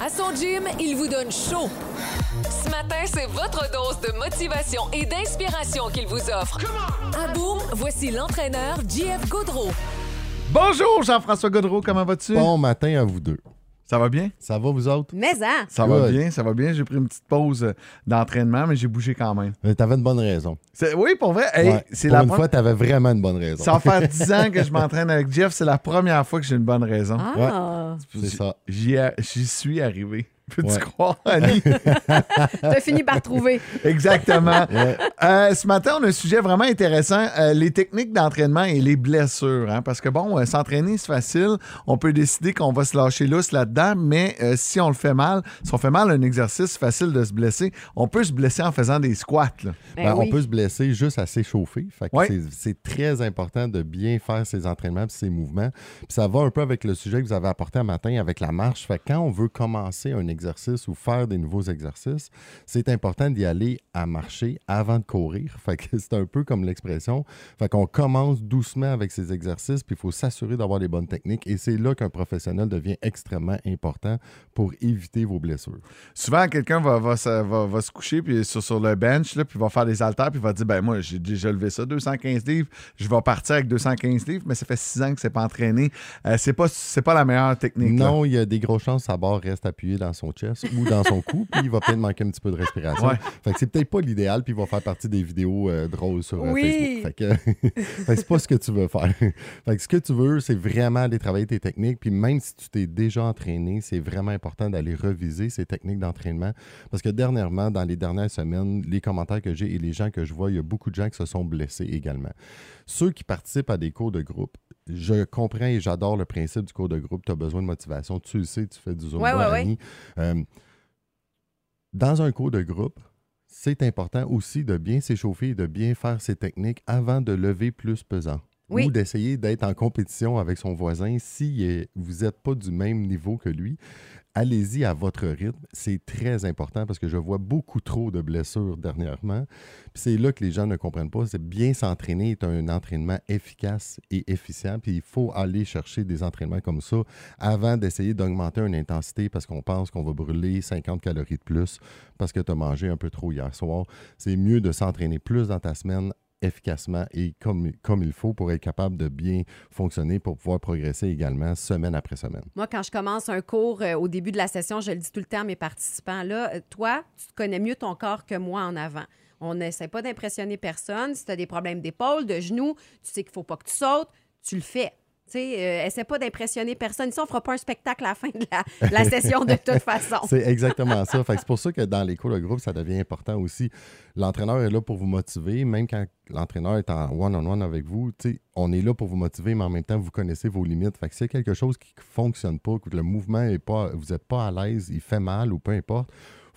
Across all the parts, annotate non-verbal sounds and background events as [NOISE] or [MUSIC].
À son gym, il vous donne chaud. Ce matin, c'est votre dose de motivation et d'inspiration qu'il vous offre. À Boom, voici l'entraîneur JF Gaudreau. Bonjour Jean-François Godreau, comment vas-tu? Bon matin à vous deux. Ça va bien? Ça va, vous autres? Mais hein? Ça va bien, ça va bien. J'ai pris une petite pause euh, d'entraînement, mais j'ai bougé quand même. Euh, T'avais une bonne raison. C'est- Oui, pour vrai, hey, Ouais, c'est Pour la une pre- fois, t'avais vraiment une bonne raison. Ça va faire [LAUGHS] 10 ans que je m'entraîne avec Jeff. C'est la première fois que j'ai une bonne raison. Ah! C'est ça. J'y a- J'y suis arrivé. [LAUGHS] Peux-tu Ouais. croire, [LAUGHS] Annie? T'as fini par trouver. Exactement. [LAUGHS] Ouais. Euh, ce matin, on a un sujet vraiment intéressant, euh, les techniques d'entraînement et les blessures. hein, parce que bon, euh, s'entraîner, c'est facile. On peut décider qu'on va se lâcher lousse là-dedans, mais euh, si on le fait mal, si on fait mal un exercice, c'est facile de se blesser. On peut se blesser en faisant des squats. là. Ben Ben, oui. On peut se blesser juste à s'échauffer. Fait que Ouais. c'est- C'est très important de bien faire ses entraînements et ses mouvements. Puis ça va un peu avec le sujet que vous avez apporté un matin avec la marche. Fait que quand on veut commencer un exercice ou faire des nouveaux exercices, c'est important d'y aller à marcher avant de courir. Fait que c'est un peu comme l'expression. Fait qu'on commence doucement avec ces exercices, puis il faut s'assurer d'avoir les bonnes techniques. Et c'est là qu'un professionnel devient extrêmement important pour éviter vos blessures. Souvent, quelqu'un va, va, se- va- va se coucher puis sur, sur le bench, là, puis va faire des haltères, puis va dire ben moi, j'ai déjà levé ça, 215 livres, je vais partir avec 215 livres, mais ça fait 6 ans que c'est pas entraîné. Euh, c'est pas, pas la meilleure technique. là. Non, il y a des grosses chances que sa barre reste appuyée dans son chest ou dans son cou, puis il va peut-être manquer un petit peu de respiration. Ouais. Fait que c'est peut-être pas l'idéal, puis il va faire partie des vidéos euh, drôles sur euh, Oui. Facebook. Fait que, [LAUGHS] fait que c'est pas ce que tu veux faire. [LAUGHS] Fait que ce que tu veux, c'est vraiment aller travailler tes techniques, puis même si tu t'es déjà entraîné, c'est vraiment important d'aller reviser ces techniques d'entraînement, parce que dernièrement, dans les dernières semaines, les commentaires que j'ai et les gens que je vois, il y a beaucoup de gens qui se sont blessés également. Ceux qui participent à des cours de groupe, je comprends et j'adore le principe du cours de groupe. Tu as besoin de motivation. Tu le sais, tu fais du Zumba, Ouais, ouais, ouais. Annie. Euh, dans un cours de groupe, c'est important aussi de bien s'échauffer et de bien faire ses techniques avant de lever plus pesant. Oui. Ou d'essayer d'être en compétition avec son voisin si vous n'êtes pas du même niveau que lui. Allez-y à votre rythme. C'est très important parce que je vois beaucoup trop de blessures dernièrement. Puis c'est là que les gens ne comprennent pas. C'est bien s'entraîner est un entraînement efficace et efficient. Puis il faut aller chercher des entraînements comme ça avant d'essayer d'augmenter une intensité parce qu'on pense qu'on va brûler 50 calories de plus parce que tu as mangé un peu trop hier soir. C'est mieux de s'entraîner plus dans ta semaine efficacement et comme, comme il faut pour être capable de bien fonctionner pour pouvoir progresser également semaine après semaine. Moi, quand je commence un cours euh, au début de la session, je le dis tout le temps à mes participants, là, euh, toi, tu connais mieux ton corps que moi en avant. On n'essaie pas d'impressionner personne. Si tu as des problèmes d'épaule, de genoux, tu sais qu'il ne faut pas que tu sautes, tu le fais. Tu sais, euh, essaie pas d'impressionner personne. Ici, on fera pas un spectacle à la fin de la, session de toute façon. [LAUGHS] C'est exactement ça. C'est pour ça que dans les cours de groupe, ça devient important aussi. L'entraîneur est là pour vous motiver, même quand l'entraîneur est en one-on-one avec vous. tu sais, On est là pour vous motiver, mais en même temps, vous connaissez vos limites. Fait que s'il y a quelque chose qui ne fonctionne pas, que le mouvement est pas, vous n'êtes pas à l'aise, il fait mal ou peu importe,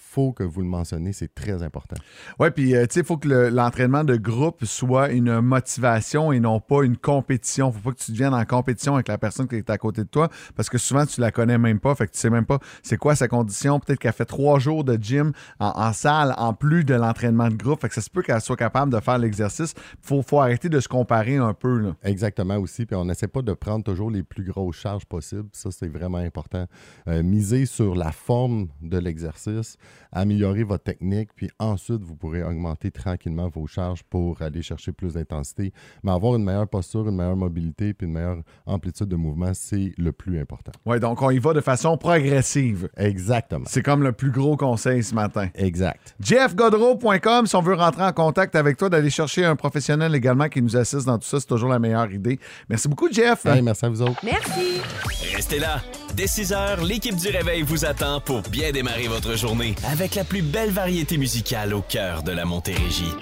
faut que vous le mentionnez, c'est très important. Oui, puis euh, tu sais, il faut que le- l'entraînement de groupe soit une motivation et non pas une compétition. faut pas que tu deviennes en compétition avec la personne qui est à côté de toi parce que souvent, tu la connais même pas. Fait que tu sais même pas c'est quoi sa condition. Peut-être qu'elle fait trois jours de gym en, en salle en plus de l'entraînement de groupe. Fait que ça se peut qu'elle soit capable de faire l'exercice. Faut, faut arrêter de se comparer un peu. Là. Exactement aussi. Puis on n'essaie pas de prendre toujours les plus grosses charges possibles. Ça, c'est vraiment important. Euh, miser sur la forme de l'exercice, améliorer votre technique, puis ensuite, vous pourrez augmenter tranquillement vos charges pour aller chercher plus d'intensité. Mais avoir une meilleure posture, une meilleure mobilité, puis une meilleure amplitude de mouvement, c'est le plus important. Ouais, donc on y va de façon progressive. Exactement. C'est comme le plus gros conseil ce matin. Exact. jeffgodreau.com si on veut rentrer en contact avec toi, d'aller chercher un professionnel également qui nous assiste dans tout ça, c'est toujours la meilleure idée. Merci beaucoup, Jeff. Hey, merci à vous autres. Merci. Restez là. Dès 6 heures, l'équipe du Réveil vous attend pour bien démarrer votre journée avec la plus belle variété musicale au cœur de la Montérégie.